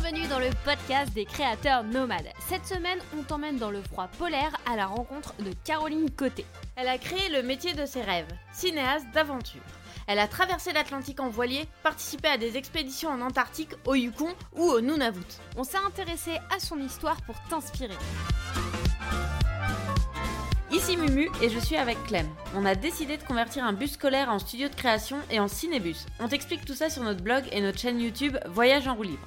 Bienvenue dans le podcast des créateurs nomades. Cette semaine, on t'emmène dans le froid polaire à la rencontre de Caroline Côté. Elle a créé le métier de ses rêves, cinéaste d'aventure. Elle a traversé l'Atlantique en voilier, participé à des expéditions en Antarctique, au Yukon ou au Nunavut. On s'est intéressé à son histoire pour t'inspirer. Ici Mumu et je suis avec Clem. On a décidé de convertir un bus scolaire en studio de création et en cinébus. On t'explique tout ça sur notre blog et notre chaîne YouTube Voyage en roue libre.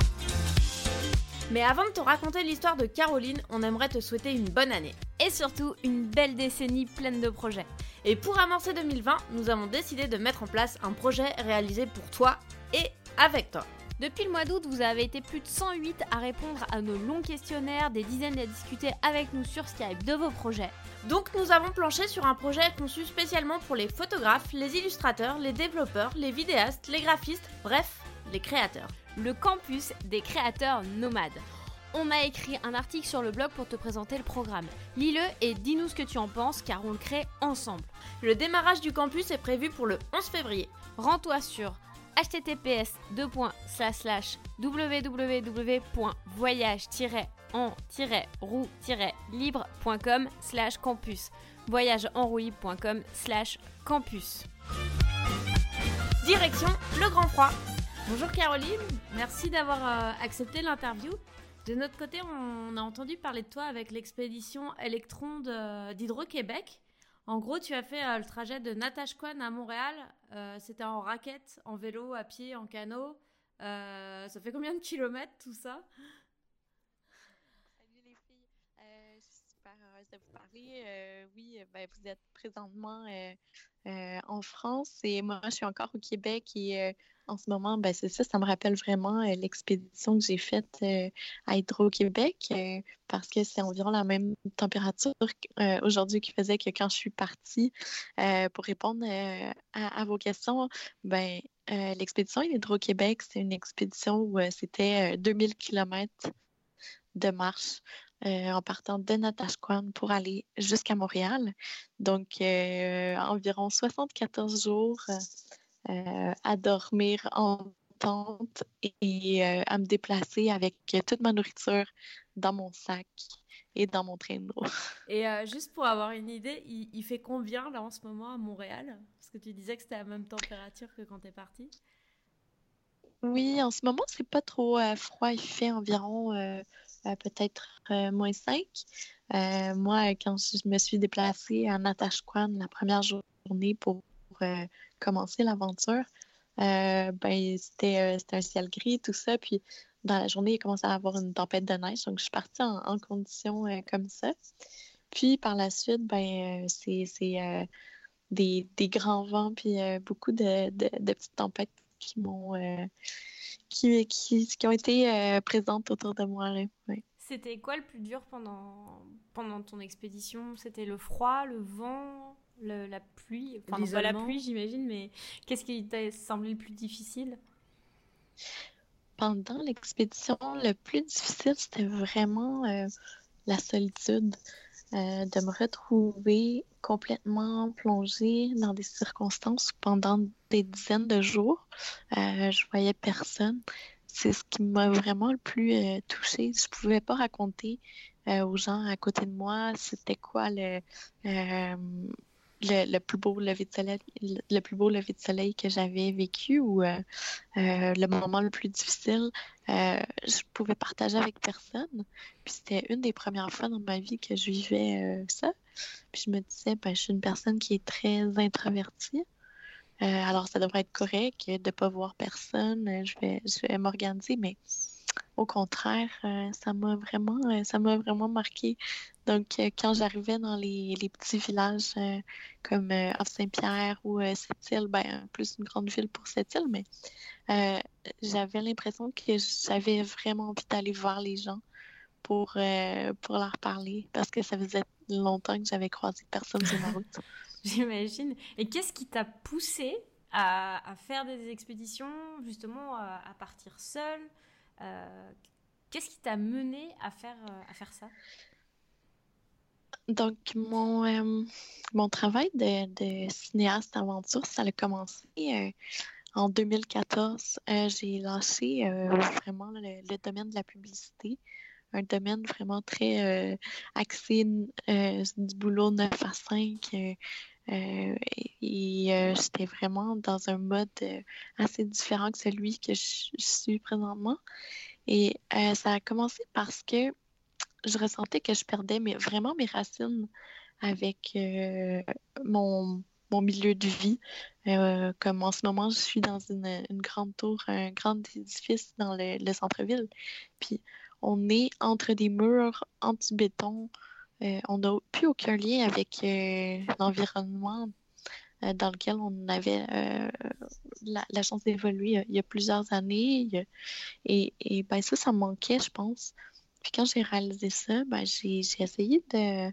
Mais avant de te raconter l'histoire de Caroline, on aimerait te souhaiter une bonne année. Et surtout, une belle décennie pleine de projets. Et pour amorcer 2020, nous avons décidé de mettre en place un projet réalisé pour toi et avec toi. Depuis le mois d'août, vous avez été plus de 108 à répondre à nos longs questionnaires, des dizaines à discuter avec nous sur Skype de vos projets. Donc nous avons planché sur un projet conçu spécialement pour les photographes, les illustrateurs, les développeurs, les vidéastes, les graphistes, bref, les créateurs. Le campus des créateurs nomades. On m'a écrit un article sur le blog pour te présenter le programme. Lis-le et dis-nous ce que tu en penses car on le crée ensemble. Le démarrage du campus est prévu pour le 11 février. Rends-toi sur https www.voyage-en-roue-libre.com slash campus voyageenroue.com slash campus Direction le Grand Froid. Bonjour Caroline, merci d'avoir euh, accepté l'interview. De notre côté, on a entendu parler de toi avec l'expédition Electron d'Hydro-Québec. En gros, tu as fait euh, le trajet de Natashquan à Montréal. Euh, c'était en raquette, en vélo, à pied, en canot. Ça fait combien de kilomètres tout ça? Salut les filles, je suis super heureuse de vous parler. oui, ben, vous êtes présentement en France et moi je suis encore au Québec et en ce moment, ben, c'est ça, ça me rappelle vraiment euh, l'expédition que j'ai faite euh, à Hydro-Québec euh, parce que c'est environ la même température aujourd'hui qui faisait que quand je suis partie. pour répondre à, vos questions, ben, l'expédition Hydro-Québec, c'est une expédition où c'était 2000 km de marche. en partant de Natashquan pour aller jusqu'à Montréal. Donc, environ 74 jours à dormir en tente et euh, à me déplacer avec toute ma nourriture dans mon sac et dans mon traîneau. Et euh, juste pour avoir une idée, il, fait combien là en ce moment à Montréal? Parce que tu disais que c'était la même température que quand tu es partie. Oui, en ce moment, c'est pas trop froid. Il fait environ peut-être moins 5. moi, quand je me suis déplacée à Natashquan la première journée pour commencer l'aventure, euh, ben, c'était, euh, c'était un ciel gris, tout ça. Puis dans la journée, il commençait à avoir une tempête de neige. Donc, je suis partie en, conditions euh, comme ça. Puis par la suite, ben, c'est, c'est des, des, grands vents, puis beaucoup de, de, petites tempêtes qui m'ont. Qui, qui, qui, ont été présentes autour de moi. C'était quoi le plus dur pendant, pendant ton expédition? C'était le froid, le vent? La pluie, enfin pas la pluie j'imagine, mais qu'est-ce qui t'a semblé le plus difficile? Pendant l'expédition, le plus difficile, c'était vraiment euh, la solitude, euh, de me retrouver complètement plongée dans des circonstances pendant des dizaines de jours. Euh, je voyais personne. C'est ce qui m'a vraiment le plus touchée. Je pouvais pas raconter aux gens à côté de moi c'était quoi le le, plus beau lever de soleil, le, plus beau lever de soleil que j'avais vécu ou euh, euh, le moment le plus difficile, euh, je pouvais partager avec personne. Puis c'était une des premières fois dans ma vie que je vivais ça. Puis je me disais, ben, je suis une personne qui est très introvertie. alors ça devrait être correct de ne pas voir personne. Je vais, je vais m'organiser, mais au contraire, ça m'a vraiment, ça m'a vraiment marqué. Donc, euh, quand j'arrivais dans les, petits villages euh, comme euh, Saint-Pierre ou Sept-Îles, ben, plus une grande ville pour Sept-Îles, mais j'avais l'impression que j'avais vraiment envie d'aller voir les gens pour, pour leur parler parce que ça faisait longtemps que j'avais croisé personne sur ma route. J'imagine. Et qu'est-ce qui t'a poussé à, faire des expéditions, justement, à, partir seul euh, Qu'est-ce qui t'a mené à faire, euh, à faire ça? Donc, mon, euh, mon travail de, cinéaste aventure, ça a commencé en 2014. J'ai lancé vraiment le, domaine de la publicité, un domaine vraiment très axé du boulot 9 à 5, euh, et euh, j'étais vraiment dans un mode euh, assez différent que celui que je, suis présentement. Et ça a commencé parce que je ressentais que je perdais vraiment mes racines avec mon, mon, milieu de vie. comme en ce moment, je suis dans une, une grande tour, un grand édifice dans le, le centre-ville. Puis on est entre des murs anti-béton, euh, on n'a plus aucun lien avec euh, l'environnement euh, dans lequel on avait la, chance d'évoluer il y a plusieurs années. et, et ben, ça, ça manquait, je pense. Puis quand j'ai réalisé ça, ben, j'ai essayé de,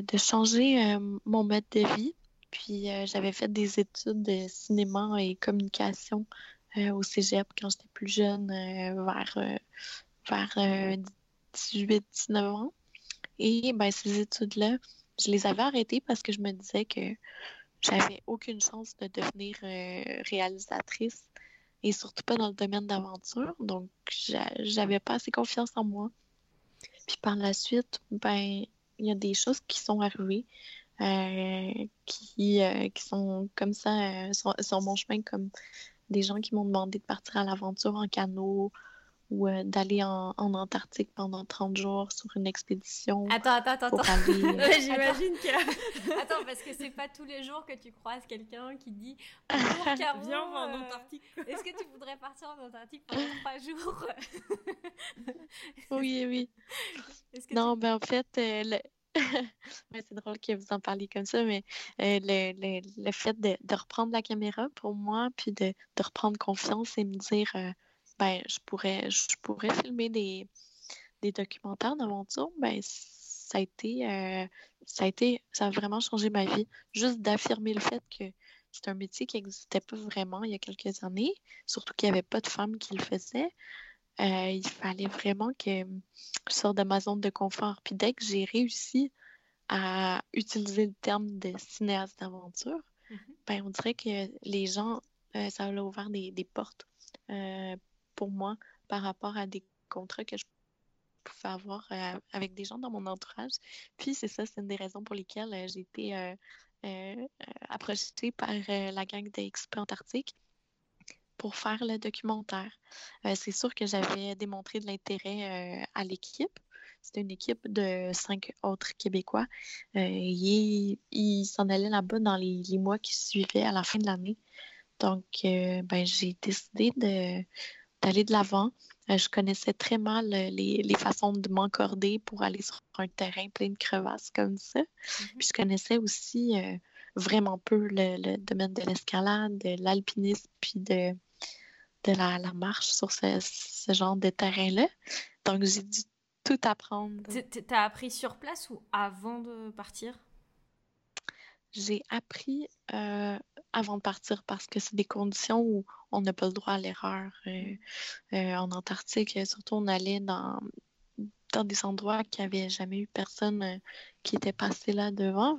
de, changer mon mode de vie. Puis j'avais fait des études de cinéma et communication au cégep quand j'étais plus jeune, vers, vers 18-19 ans. Et ben, ces études-là, je les avais arrêtées parce que je me disais que j'avais aucune chance de devenir euh, réalisatrice et surtout pas dans le domaine d'aventure. Donc, j'avais pas assez confiance en moi. Puis par la suite, ben, il y a des choses qui sont arrivées euh, qui, euh, qui sont comme ça sur, mon chemin, comme des gens qui m'ont demandé de partir à l'aventure en canot, ou euh, d'aller en, Antarctique pendant 30 jours sur une expédition. Attends, attends, attends. attends. J'imagine que. attends, parce que c'est pas tous les jours que tu croises quelqu'un qui dit Bonjour Caro, Viens en euh, Antarctique. Est-ce que tu voudrais partir en Antarctique pendant 3 jours Oui, oui. non, ben en fait, euh, c'est drôle que vous en parliez comme ça, mais le, le, le, fait de, de, reprendre la caméra pour moi, puis de, de reprendre confiance et me dire ben, je pourrais, je pourrais filmer des, des documentaires d'aventure, ben, ça a été, euh, ça a été, ça a vraiment changé ma vie. Juste d'affirmer le fait que c'est un métier qui n'existait pas vraiment il y a quelques années, surtout qu'il n'y avait pas de femmes qui le faisaient. Euh, il fallait vraiment que je sorte de ma zone de confort. Puis dès que j'ai réussi à utiliser le terme de cinéaste d'aventure, mm-hmm. ben, on dirait que les gens, euh, ça a ouvert des, des portes pour moi par rapport à des contrats que je pouvais avoir euh, avec des gens dans mon entourage. Puis c'est ça, c'est une des raisons pour lesquelles euh, j'ai été euh, approchée par la gang d'Expo Antarctique pour faire le documentaire. c'est sûr que j'avais démontré de l'intérêt à l'équipe. C'était une équipe de cinq autres Québécois. ils, s'en allaient là-bas dans les, les, mois qui suivaient à la fin de l'année. Donc, ben, j'ai décidé de, d'aller de l'avant. Euh, je connaissais très mal euh, les, façons de m'encorder pour aller sur un terrain plein de crevasses comme ça. Mhm. Puis je connaissais aussi euh, vraiment peu le, domaine de l'escalade, de l'alpinisme, puis de, de la, marche sur ce, genre de terrain-là. Donc j'ai dû tout apprendre. T'as appris sur place ou avant de partir? J'ai appris avant de partir parce que c'est des conditions où on n'a pas le droit à l'erreur. Euh, euh, en Antarctique, surtout, on allait dans, dans des endroits qui n'avaient jamais eu personne euh, qui était passé là devant.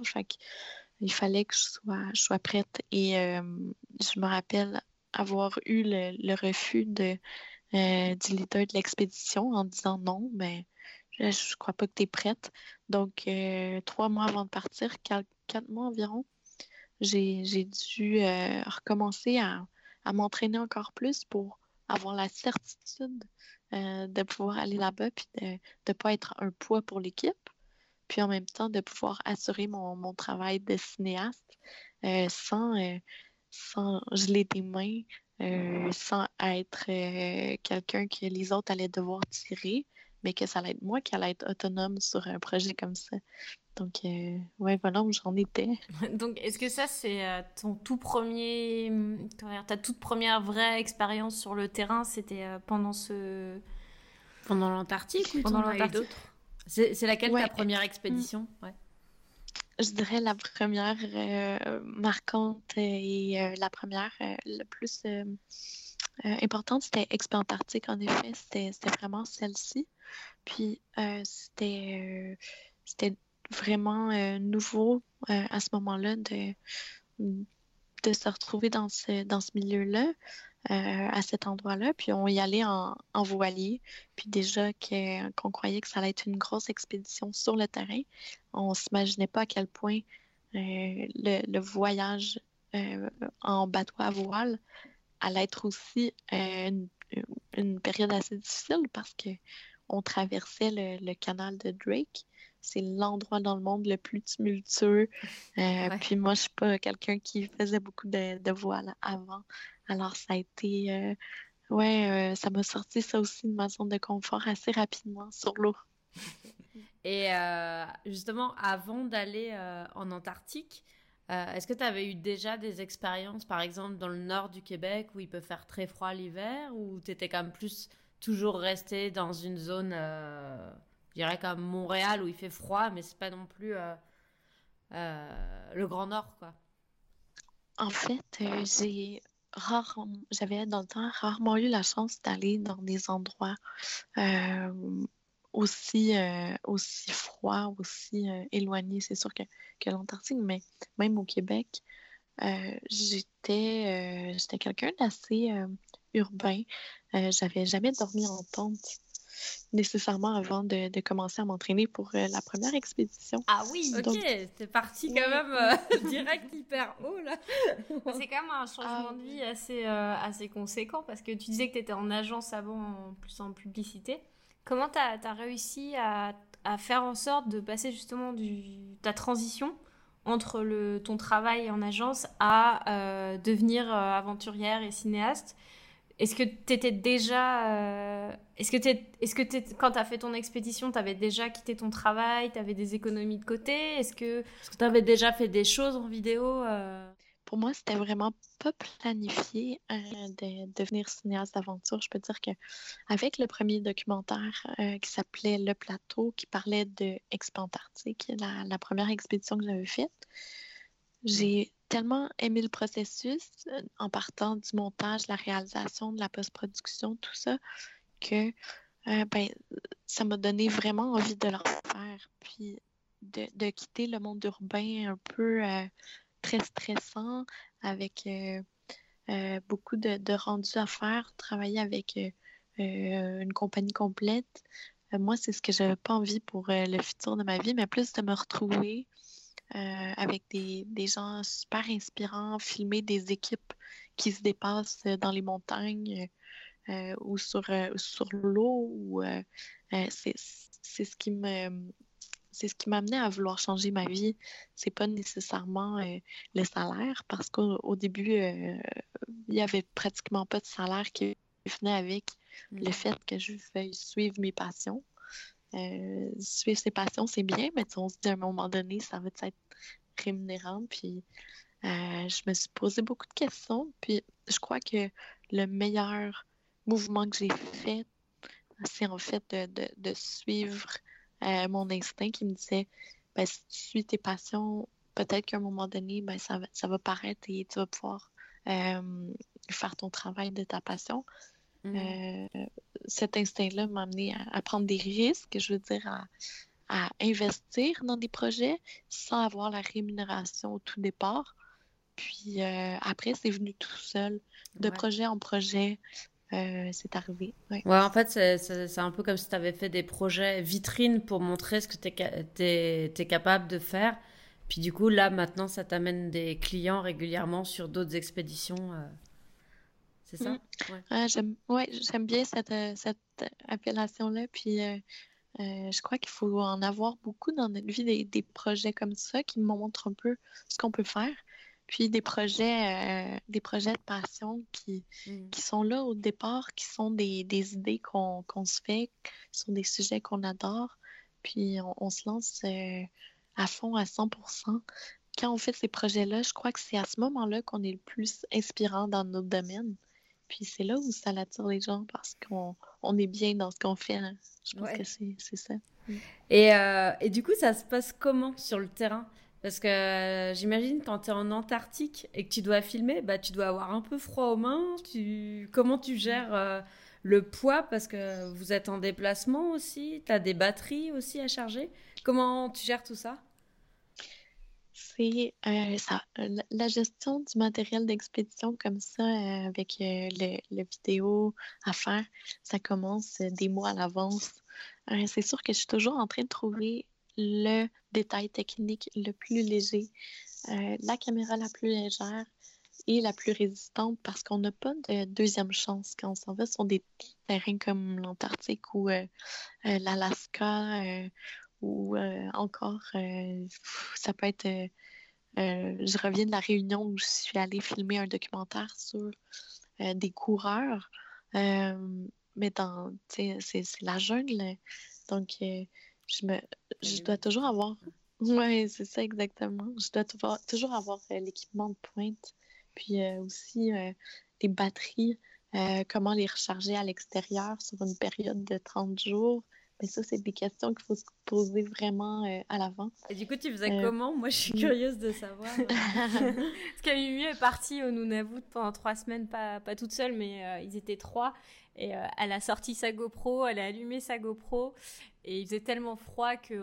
il fallait que je sois, je sois prête. Et je me rappelle avoir eu le, refus de, du leader de l'expédition en disant non, mais je ne crois pas que tu es prête. Donc, trois mois avant de partir, quatre mois environ, j'ai dû euh, recommencer à, m'entraîner encore plus pour avoir la certitude euh, de pouvoir aller là-bas puis de ne pas être un poids pour l'équipe. Puis en même temps, de pouvoir assurer mon, travail de cinéaste euh, sans, sans geler des mains, sans être quelqu'un que les autres allaient devoir tirer, mais que ça allait être moi qui allait être autonome sur un projet comme ça. Donc, euh, ouais, voilà où j'en étais. Donc, est-ce que ça, c'est euh, ton tout premier, ta toute première vraie expérience sur le terrain C'était euh, pendant ce. Pendant l'Antarctique ou pendant l'Antarctique C'est laquelle ta première expedition ouais. je dirais la première marquante et la première la plus importante, c'était Expo Antarctique, en effet. C'était vraiment celle-ci. Puis c'était c'était vraiment nouveau à ce moment-là de, de se retrouver dans ce, dans ce milieu-là. Euh, à cet endroit-là. Puis on y allait en, voilier. Puis déjà qu'on croyait que ça allait être une grosse expédition sur le terrain, on s'imaginait pas à quel point euh, le, voyage euh, en bateau à voile allait être aussi une, période assez difficile parce que on traversait le canal de Drake c'est l'endroit dans le monde le plus tumultueux. Euh, puis moi, je suis pas quelqu'un qui faisait beaucoup de, voile avant. Alors, ça a été. Euh, ouais, euh, ça m'a sorti ça aussi de ma zone de confort assez rapidement sur l'eau. Et justement, avant d'aller en Antarctique, est-ce que tu avais eu déjà des expériences, par exemple, dans le nord du Québec où il peut faire très froid l'hiver, ou tu étais quand même plus toujours resté dans une zone je dirais comme Montréal où il fait froid, mais c'est pas non plus euh, euh, le Grand Nord, quoi? En fait, euh, j'ai j'avais dans le temps rarement eu la chance d'aller dans des endroits aussi, aussi froids, aussi éloignés. C'est sûr que, que l'Antarctique, mais même au Québec, j'étais, j'étais quelqu'un d'assez urbain. j'avais jamais dormi en tente nécessairement avant de, commencer à m'entraîner pour euh, la première expédition. Ah oui, ok, c'est parti quand même euh, direct hyper haut là. c'est quand même un changement ah de vie assez, euh, assez conséquent parce que tu disais que tu étais en agence avant, plus en publicité. Comment tu as, réussi à, faire en sorte de passer justement ta transition entre ton travail en agence à devenir aventurière et cinéaste? Est-ce que tu étais déjà. Euh, est-ce que, est-ce que quand tu as fait ton expédition, tu avais déjà quitté ton travail Tu avais des économies de côté? Est-ce que tu avais déjà fait des choses en vidéo euh? Pour moi, c'était vraiment pas planifié euh, de devenir cinéaste d'aventure. Je peux dire que avec le premier documentaire qui s'appelait Le Plateau, qui parlait de Expo Antarctique, la, première expédition que j'avais faite, j'ai tellement aimé le processus euh, en partant du montage, la réalisation, de la post-production, tout ça, que euh, ben, ça m'a donné vraiment envie de le faire. Puis de, quitter le monde urbain un peu euh, très stressant, avec beaucoup de, rendus à faire, travailler avec une compagnie complète. moi, c'est ce que j'avais pas envie pour le futur de ma vie, mais plus de me retrouver euh, avec des, gens super inspirants, filmer des équipes qui se dépassent dans les montagnes euh, ou sur, euh, sur l'eau. c'est ce qui me c'est ce qui m'a amené à vouloir changer ma vie. C'est pas nécessairement le salaire, parce qu'au début, il y avait pratiquement pas de salaire qui venait avec le mm. fait que je veuille suivre mes passions. Euh, suivre ses passions, c'est bien, mais on se dit à un moment donné, ça va être rémunérant. Puis euh, je me suis posé beaucoup de questions. Puis je crois que le meilleur mouvement que j'ai fait, c'est en fait de, suivre euh, mon instinct qui me disait ben, si tu suis tes passions, peut-être qu'à un moment donné, ben, ça, va, ça va paraître et tu vas pouvoir faire ton travail de ta passion. Mm. Euh, cet instinct-là m'a amené à, prendre des risques, je veux dire, à, investir dans des projets sans avoir la rémunération au tout départ. Puis euh, après, c'est venu tout seul, de projet en projet. Euh, c'est arrivé. Ouais. en fait, c'est un peu comme si tu avais fait des projets vitrines pour montrer ce que tu es, es, capable de faire. Puis du coup, là, maintenant, ça t'amène des clients régulièrement sur d'autres expéditions. C'est ça? Mm. j'aime, ouais, j'aime bien cette, euh, cette appellation-là. Puis euh, euh, je crois qu'il faut en avoir beaucoup dans notre vie, des, des, projets comme ça qui montrent un peu ce qu'on peut faire. Puis des projets, des projets de passion qui, mm. qui sont là au départ, qui sont des, des idées qu'on, se fait, qui sont des sujets qu'on adore. Puis on, on se lance à fond, à 100% quand on fait ces projets-là, je crois que c'est à ce moment-là qu'on est le plus inspirant dans notre domaine. Puis c'est là où ça attire les gens parce qu'on on est bien dans ce qu'on fait. Hein. Je pense que c'est ça. Et, euh, et, du coup, ça se passe comment sur le terrain? Parce que euh, j'imagine quand tu es en Antarctique et que tu dois filmer, bah, tu dois avoir un peu froid aux mains. Comment tu gères euh, le poids? Parce que vous êtes en déplacement aussi. Tu as des batteries aussi à charger. Comment tu gères tout ça? C'est euh, ça. La gestion du matériel d'expédition comme ça, avec le, le, vidéo à faire, ça commence des mois à l'avance. c'est sûr que je suis toujours en train de trouver le détail technique le plus léger, euh, la caméra la plus légère et la plus résistante parce qu'on n'a pas de deuxième chance quand on s'en va sur des terrains comme l'Antarctique ou euh, euh, l'Alaska ou encore ça peut être je reviens de la réunion où je suis allée filmer un documentaire sur des coureurs mais dans c'est la jungle donc je, me, je dois toujours avoir. Oui, c'est ça exactement. Je dois toujours avoir euh, l'équipement de pointe. Puis euh, aussi euh, les batteries, comment les recharger à l'extérieur sur une période de 30 jours. Mais ça, c'est des questions qu'il faut se poser vraiment à l'avant. Et du coup, tu faisais comment? Moi, je suis curieuse de savoir. Parce que Mimi est partie au Nunavut pendant trois semaines, pas, pas toute seule, mais ils étaient trois. Et elle a sorti sa GoPro, elle a allumé sa GoPro et il faisait tellement froid que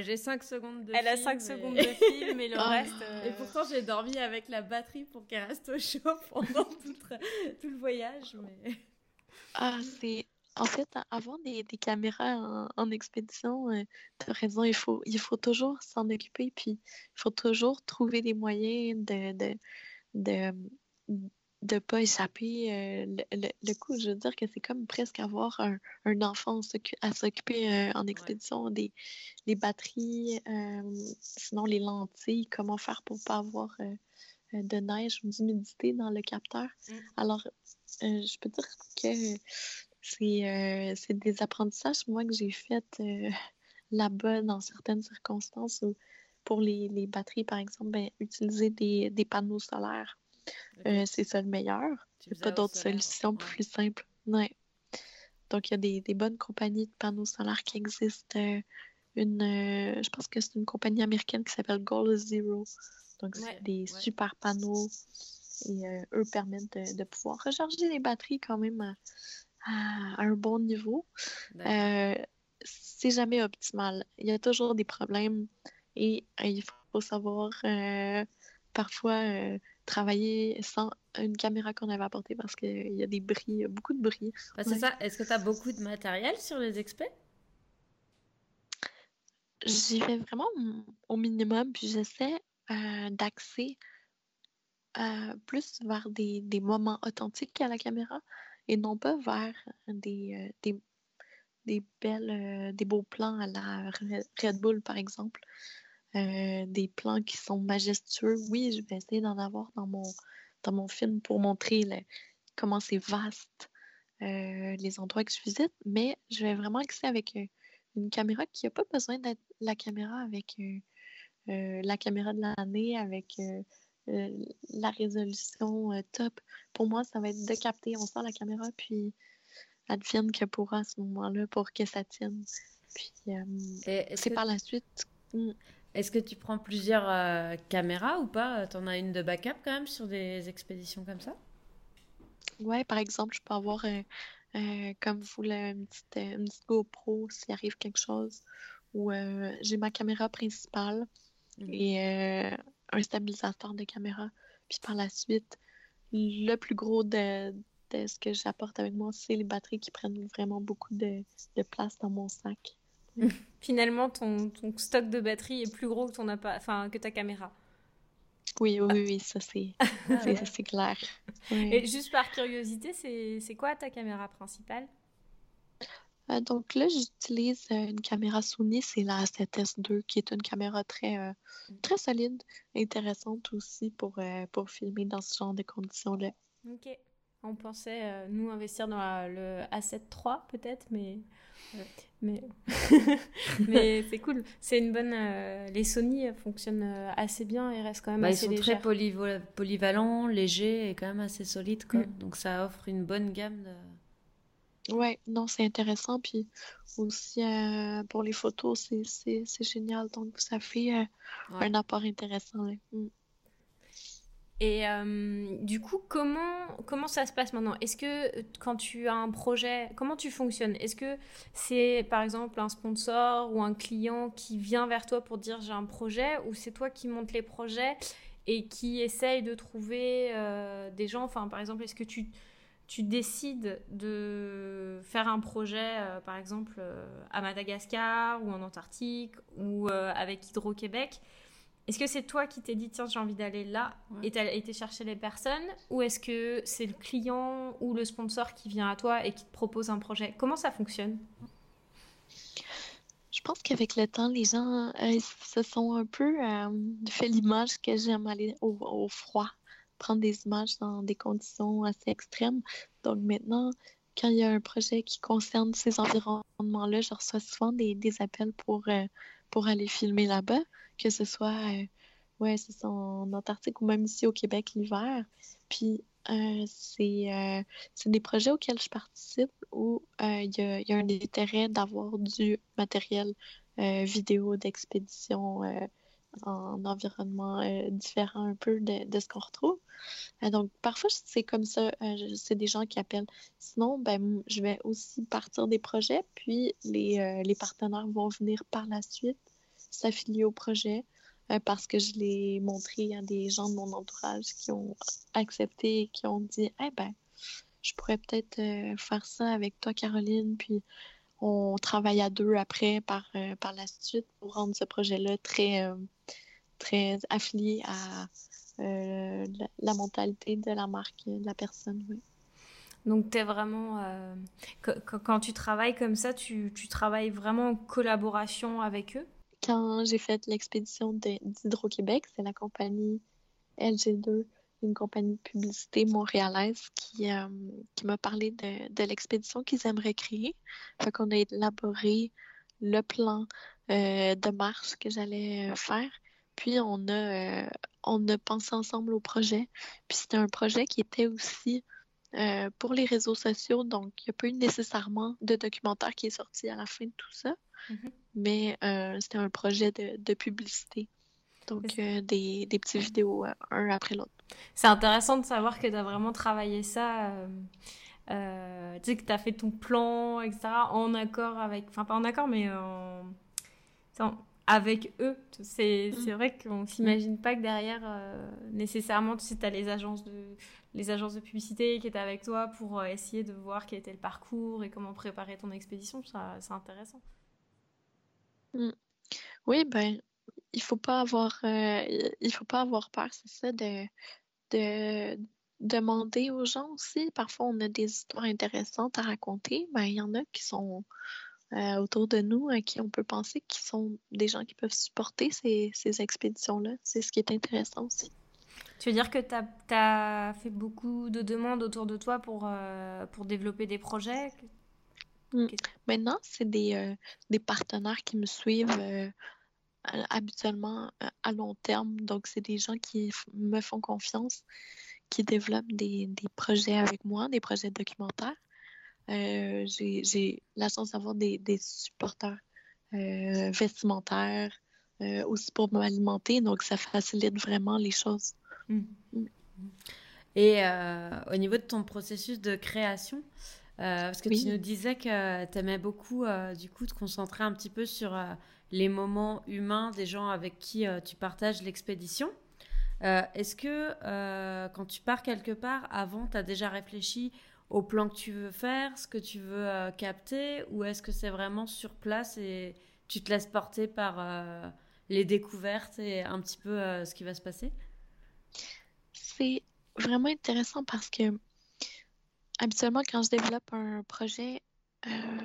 j'ai 5 secondes de Elle film. a 5 secondes de film et le ah. reste. Euh, et pourtant, j'ai dormi avec la batterie pour qu'elle reste au chaud pendant tout, le voyage. Mais... Ah, c'est. En fait, des, des caméras en, expédition, euh, tu as raison, il faut, il faut toujours s'en occuper, puis il faut toujours trouver des moyens de, de, de de pas échapper euh, le, coup. Je veux dire que c'est comme presque avoir un, un enfant à s'occuper euh, en expédition, des les batteries, euh, sinon les lentilles, comment faire pour pas avoir de neige ou d'humidité dans le capteur. Mm. Alors, je peux dire que c'est des apprentissages, moi, que j'ai fait là-bas dans certaines circonstances où, pour les, les batteries, par exemple, ben, utiliser des, des panneaux solaires euh, c'est ça le meilleur. Il n'y a pas d'autre solution plus simple. Donc, il y a des, des, bonnes compagnies de panneaux solaires qui existent. Euh, une, euh, je pense que c'est une compagnie américaine qui s'appelle Goal Zero. Donc, c'est des super panneaux et eux permettent de, pouvoir recharger les batteries quand même à, un bon niveau. c'est jamais optimal. Il y a toujours des problèmes et il faut savoir parfois travailler sans une caméra qu'on avait apportée parce qu'il y a des bris, beaucoup de bris. Bah, c'est ça. Est-ce que tu as beaucoup de matériel sur les experts J'y vais vraiment au minimum, puis j'essaie euh, d'axer euh, plus vers des, moments authentiques à la caméra et non pas vers des, euh, des, belles, des beaux plans à la Red Bull, par exemple. Euh, des plans qui sont majestueux. Oui, je vais essayer d'en avoir dans mon, dans mon film pour montrer comment c'est vaste euh, les endroits que je visite, mais je vais vraiment axer avec euh, une caméra qui n'a pas besoin d'être la caméra avec la caméra de l'année, avec la résolution top. Pour moi, ça va être de capter, on sort la caméra, puis advienne que pourra à ce moment-là pour que ça tienne. Puis c'est par la suite. Hmm. Est-ce que tu prends plusieurs euh, caméras ou pas? Tu en as une de backup quand même sur des expéditions comme ça? Ouais, par exemple, je peux avoir, euh, euh, comme vous, une, petite, une petite GoPro s'il arrive quelque chose. Ou j'ai ma caméra principale mmh. et un stabilisateur de caméra. Puis par la suite, le plus gros de, ce que j'apporte avec moi, c'est les batteries qui prennent vraiment beaucoup de place dans mon sac. Finalement, ton, ton, stock de batterie est plus gros que, ton enfin, que ta caméra. Oui, oui, oui, ça c'est ah clair. Et juste par curiosité, c'est quoi ta caméra principale? Euh, Donc là, j'utilise euh, une caméra Sony, c'est la 7S2, qui est une caméra très, euh, très solide, intéressante aussi pour, pour filmer dans ce genre de conditions-là. Ok. On pensait, nous, investir dans le A7 III peut-être, mais mais, mais c'est cool. C'est une bonne. Euh, les Sony fonctionnent euh, assez bien et restent quand même bah, assez Ils sont très polyvalents, légers et quand même assez solides. Quoi. Mm. Donc ça offre une bonne gamme de. Oui, non, c'est intéressant. Puis aussi, euh, pour les photos, c'est génial. Donc, ça fait euh, un apport intéressant. Mm. Et euh, du coup, comment, comment ça se passe maintenant? Est-ce que quand tu as un projet, comment tu fonctionnes? Est-ce que c'est par exemple un sponsor ou un client qui vient vers toi pour dire j'ai un projet ou c'est toi qui montes les projets et qui essaye de trouver des gens? Enfin, par exemple, est-ce que tu tu décides de faire un projet, euh, par exemple, euh, à Madagascar ou en Antarctique ou euh, avec Hydro-Québec, est-ce que c'est toi qui t'es dit, tiens, j'ai envie d'aller là et t'as été chercher les personnes Ou est-ce que c'est le client ou le sponsor qui vient à toi et qui te propose un projet? Comment ça fonctionne? Je pense qu'avec le temps, les gens se sont un peu fait l'image que j'aime aller au, froid prendre des images dans des conditions assez extrêmes. Donc maintenant, quand il y a un projet qui concerne ces environnements-là, je reçois souvent des, appels pour, euh, pour aller filmer là-bas, que ce soit euh, ouais, en Antarctique ou même ici au Québec l'hiver. Puis euh, c'est des projets auxquels je participe où il y a, un intérêt d'avoir du matériel vidéo d'expédition en environnement euh, différent un peu de, ce qu'on retrouve. Euh, donc, parfois, c'est comme ça, euh, c'est des gens qui appellent. Sinon, ben, je vais aussi partir des projets, puis les, les partenaires vont venir par la suite s'affilier au projet parce que je l'ai montré à des gens de mon entourage qui ont accepté et qui ont dit Eh ben, je pourrais peut-être faire ça avec toi, Caroline, puis on travaille à deux après par, euh, par la suite pour rendre ce projet-là très, euh, très affilié à euh, la, mentalité de la marque, de la personne. Donc, tu es vraiment. quand tu travailles comme ça, tu, tu, travailles vraiment en collaboration avec eux? Quand j'ai fait l'expédition d'Hydro-Québec, c'est la compagnie LG2 une compagnie de publicité montréalaise qui, euh, m'a parlé de, de l'expédition qu'ils aimeraient créer. Fait qu'on a élaboré le plan euh, de marche que j'allais euh, faire. Puis on a, on a pensé ensemble au projet. Puis c'était un projet qui était aussi pour les réseaux sociaux. Donc, il n'y a pas eu nécessairement de documentaire qui est sorti à la fin de tout ça. Mm-hmm. Mais c'était un projet de, de publicité. Donc, des, des petites vidéos un après l'autre. C'est intéressant de savoir que tu as vraiment travaillé ça. Euh, euh, tu sais, que tu as fait ton plan, etc. en accord avec. Enfin, pas en accord, mais en, avec eux. C'est mm. vrai qu'on s'imagine pas que derrière, euh, nécessairement, tu sais, tu as les agences, de, les agences de publicité qui étaient avec toi pour essayer de voir quel était le parcours et comment préparer ton expédition. C'est intéressant. Mm. Oui, ben, il faut pas avoir il faut pas avoir peur, c'est ça, de, de demander aux gens aussi. Parfois, on a des histoires intéressantes à raconter. Ben, il y en a qui sont euh, autour de nous, à qui on peut penser qui sont des gens qui peuvent supporter ces, expéditions-là. C'est ce qui est intéressant aussi. Tu veux dire que tu as, fait beaucoup de demandes autour de toi pour, euh, pour développer des projets mmh. Maintenant, c'est des, euh, des, partenaires qui me suivent habituellement euh, à long terme. Donc, c'est des gens qui me font confiance, qui développent des, projets avec moi, des projets documentaires. Euh, j'ai la chance d'avoir des, supporters euh, vestimentaires aussi pour m'alimenter. Donc, ça facilite vraiment les choses. Mmh. Mmh. Et au niveau de ton processus de création, parce que tu nous disais que tu aimais beaucoup, du coup, te concentrer un petit peu sur les moments humains des gens avec qui euh, tu partages l'expédition. Euh, est-ce que euh, quand tu pars quelque part, avant, tu as déjà réfléchi au plan que tu veux faire, ce que tu veux capter, ou est-ce que c'est vraiment sur place et tu te laisses porter par les découvertes et un petit peu ce qui va se passer? C'est vraiment intéressant parce que habituellement, quand je développe un projet,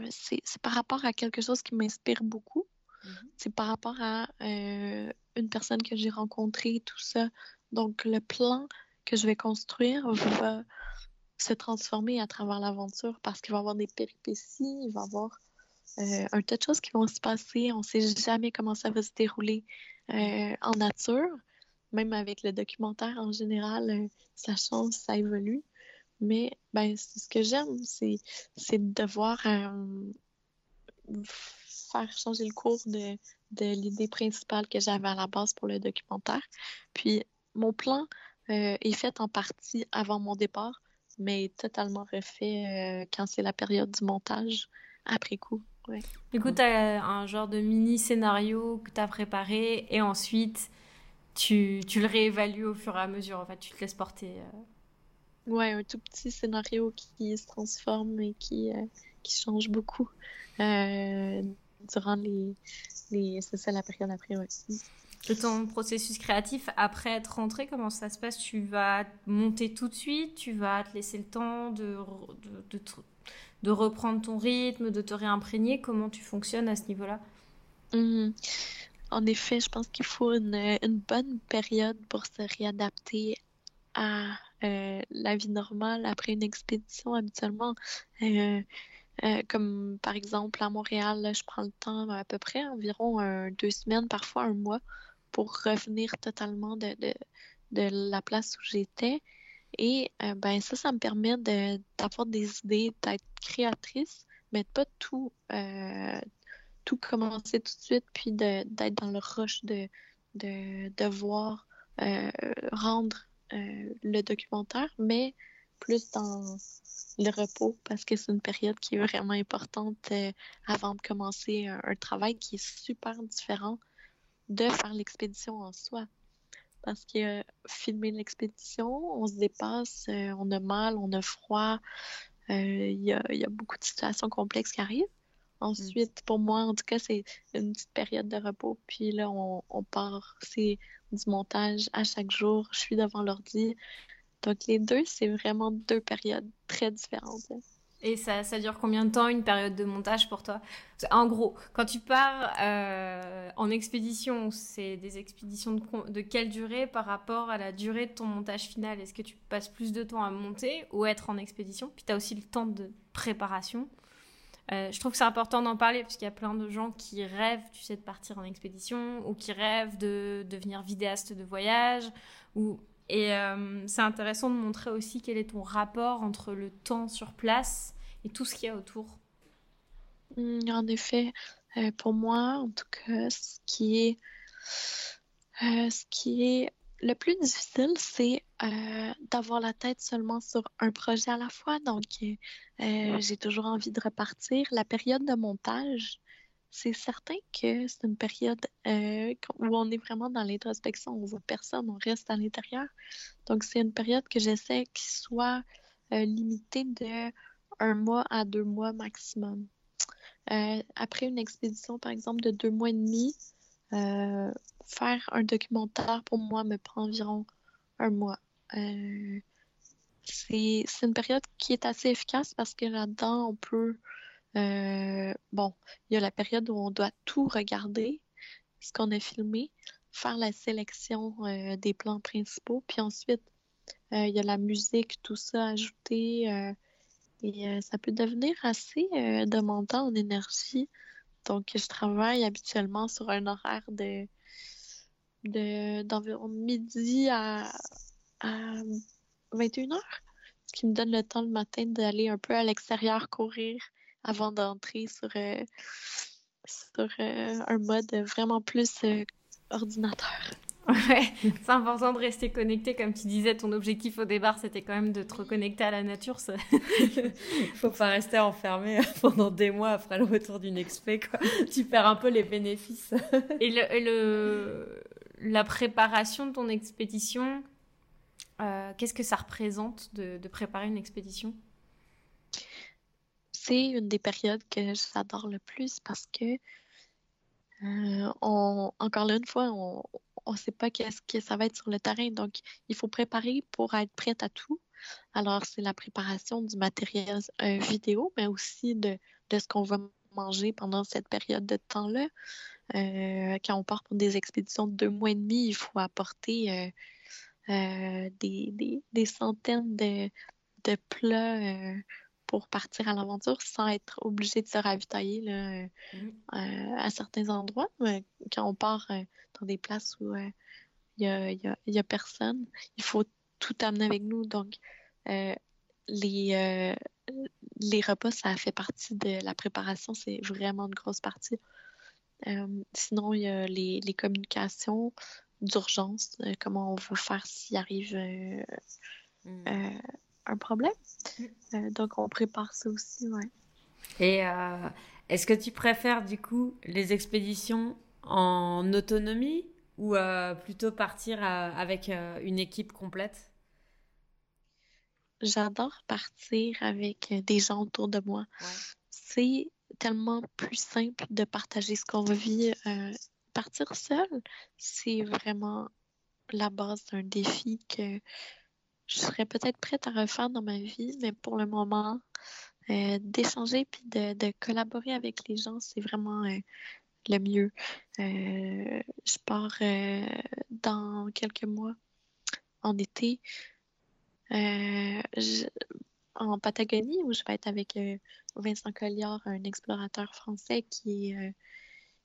c'est par rapport à quelque chose qui m'inspire beaucoup. Mhm. C'est par rapport à euh, une personne que j'ai rencontrée, tout ça. Donc, le plan que je vais construire va se transformer à travers l'aventure parce qu'il va y avoir des péripéties, il va y avoir euh, un tas de choses qui vont se passer. On ne sait jamais comment ça va se dérouler euh, en nature. Même avec le documentaire, en général, ça change, ça évolue. Mais ben, ce que j'aime, c'est, de devoir faire changer le cours de, l'idée principale que j'avais à la base pour le documentaire. Puis mon plan est fait en partie avant mon départ, mais totalement refait quand c'est la période du montage après coup. Du coup, tu as un genre de mini scénario que tu as préparé et ensuite tu, tu, le réévalues au fur et à mesure. En fait, tu te laisses porter. Euh. Ouais, un tout petit scénario qui se transforme et qui, qui change beaucoup durant les, les c'est ça la période après, ouais. Ton processus créatif, après être rentré, comment ça se passe? Tu vas monter tout de suite? Tu vas te laisser le temps de, de, de, de reprendre ton rythme, de te réimprégner? Comment tu fonctionnes à ce niveau-là? Mmh. En effet, je pense qu'il faut une, une, bonne période pour se réadapter à euh, la vie normale après une expédition. Habituellement, euh, euh, comme par exemple à Montréal, je prends le temps à peu près environ deux semaines, parfois un mois, pour revenir totalement de, la place où j'étais. Et euh, ben ça, ça me permet d'avoir des idées, d'être créatrice, mais de pas tout, euh, tout commencer tout de suite, puis d'être dans le rush de devoir rendre le documentaire, mais plus dans le repos parce que c'est une période qui est vraiment importante euh, avant de commencer un, travail qui est super différent de faire l'expédition en soi. Parce que euh, filmer l'expédition, on se dépasse, euh, on a mal, on a froid, il y, a, beaucoup de situations complexes qui arrivent. Ensuite, pour moi, en tout cas, c'est une petite période de repos. Puis là, on, on part, c'est du montage à chaque jour. Je suis devant l'ordi. Donc les deux, c'est vraiment deux périodes très différentes. Et ça, ça, dure combien de temps une période de montage pour toi? En gros, quand tu pars euh, en expédition, c'est des expéditions de, de, quelle durée par rapport à la durée de ton montage final? Est-ce que tu passes plus de temps à monter ou être en expédition? Puis tu as aussi le temps de préparation. Euh, je trouve que c'est important d'en parler parce qu'il y a plein de gens qui rêvent, tu sais, de partir en expédition ou qui rêvent de devenir vidéaste de voyage ou et euh, c'est intéressant de montrer aussi quel est ton rapport entre le temps sur place et tout ce qu'il y a autour. Mmh, en effet, euh, pour moi, en tout cas, ce qui est, ce qui est le plus difficile, c'est d'avoir la tête seulement sur un projet à la fois. Donc, j'ai toujours envie de repartir. La période de montage, c'est certain que c'est une période euh, où on est vraiment dans l'introspection, on voit personne, on reste à l'intérieur. Donc, c'est une période que j'essaie qu'il soit euh, limitée de un mois à deux mois maximum. Euh, après une expédition, par exemple, de deux mois et demi, faire un documentaire, pour moi, me prend environ un mois. c'est une période qui est assez efficace parce que là-dedans, on peut euh, bon, il y a la période où on doit tout regarder, ce qu'on a filmé, faire la sélection euh, des plans principaux, puis ensuite, euh, il y a la musique, tout ça ajouté, et ça peut devenir assez demandant en énergie. Donc, je travaille habituellement sur un horaire de d'environ midi à, à 21h, ce qui me donne le temps le matin d'aller un peu à l'extérieur courir, avant d'entrer sur, euh, sur euh, un mode vraiment plus euh, ordinateur. Ouais, c'est important de rester connecté. Comme tu disais, ton objectif au départ, c'était quand même de te reconnecter à la nature. Ça... Faut pas rester enfermé pendant des mois après le retour d'une expé. Quoi. Tu perds un peu les bénéfices. et, le, le, la préparation de ton expédition, qu'est-ce que ça représente de, de préparer une expédition? C'est une des périodes que j'adore le plus parce que, euh, on, encore une fois, on ne sait pas qu'est-ce que ça va être sur le terrain. Donc, il faut préparer pour être prête à tout. Alors, c'est la préparation du matériel euh, vidéo, mais aussi de, ce qu'on va manger pendant cette période de temps-là. Euh, quand on part pour des expéditions de deux mois et demi, il faut apporter des, centaines de, de plats pour partir à l'aventure sans être obligé de se ravitailler là, mmh. euh, à certains endroits. Mais quand on part euh, dans des places où il n'y a, y a, y a, personne, il faut tout amener avec nous. Donc, euh, les, les repas, ça fait partie de la préparation, c'est vraiment une grosse partie. sinon, il y a les, les communications d'urgence, comment on veut faire s'il arrive mm. Un problème. Mm. donc, on prépare ça aussi, ouais. Et est-ce que tu préfères du coup les expéditions en autonomie ou euh, plutôt partir euh, avec euh, une équipe complète? J'adore partir avec des gens autour de moi. C'est tellement plus simple de partager ce qu'on vit. partir seul, c'est vraiment la base d'un défi que je serais peut-être prête à refaire dans ma vie, mais pour le moment, d'échanger puis de, collaborer avec les gens, c'est vraiment le mieux. Euh, je pars euh, dans quelques mois en été euh, en Patagonie où je vais être avec Vincent Colliard, un explorateur français qui est,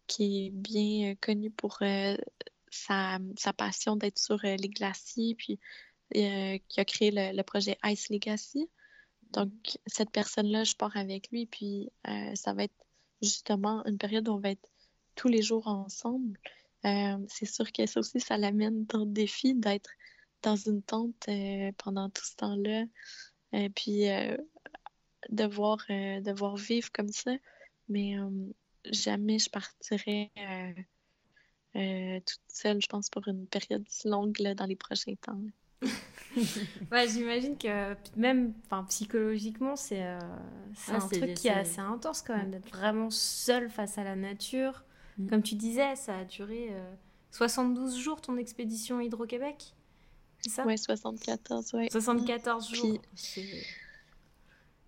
qui est bien connu pour sa, sa, passion d'être sur les glaciers, puis qui a créé le, le, projet Ice Legacy. Donc, cette personne-là, je pars avec lui, puis ça va être justement une période où on va être tous les jours ensemble, euh, c'est sûr que ça aussi, ça l'amène dans le défi d'être dans une tente euh, pendant tout ce temps-là. euh, puis de voir, de voir vivre comme ça. Mais jamais je partirais toute seule, je pense, pour une période si longue dans les prochains temps. ouais, j'imagine que même psychologiquement, c'est un truc qui est assez intense quand même, d'être vraiment seul face à la nature, Mm. Comme tu disais, ça a duré 72 euh, jours ton expédition Hydro-Québec C'est ça? Oui, 74, ouais. 74 jours.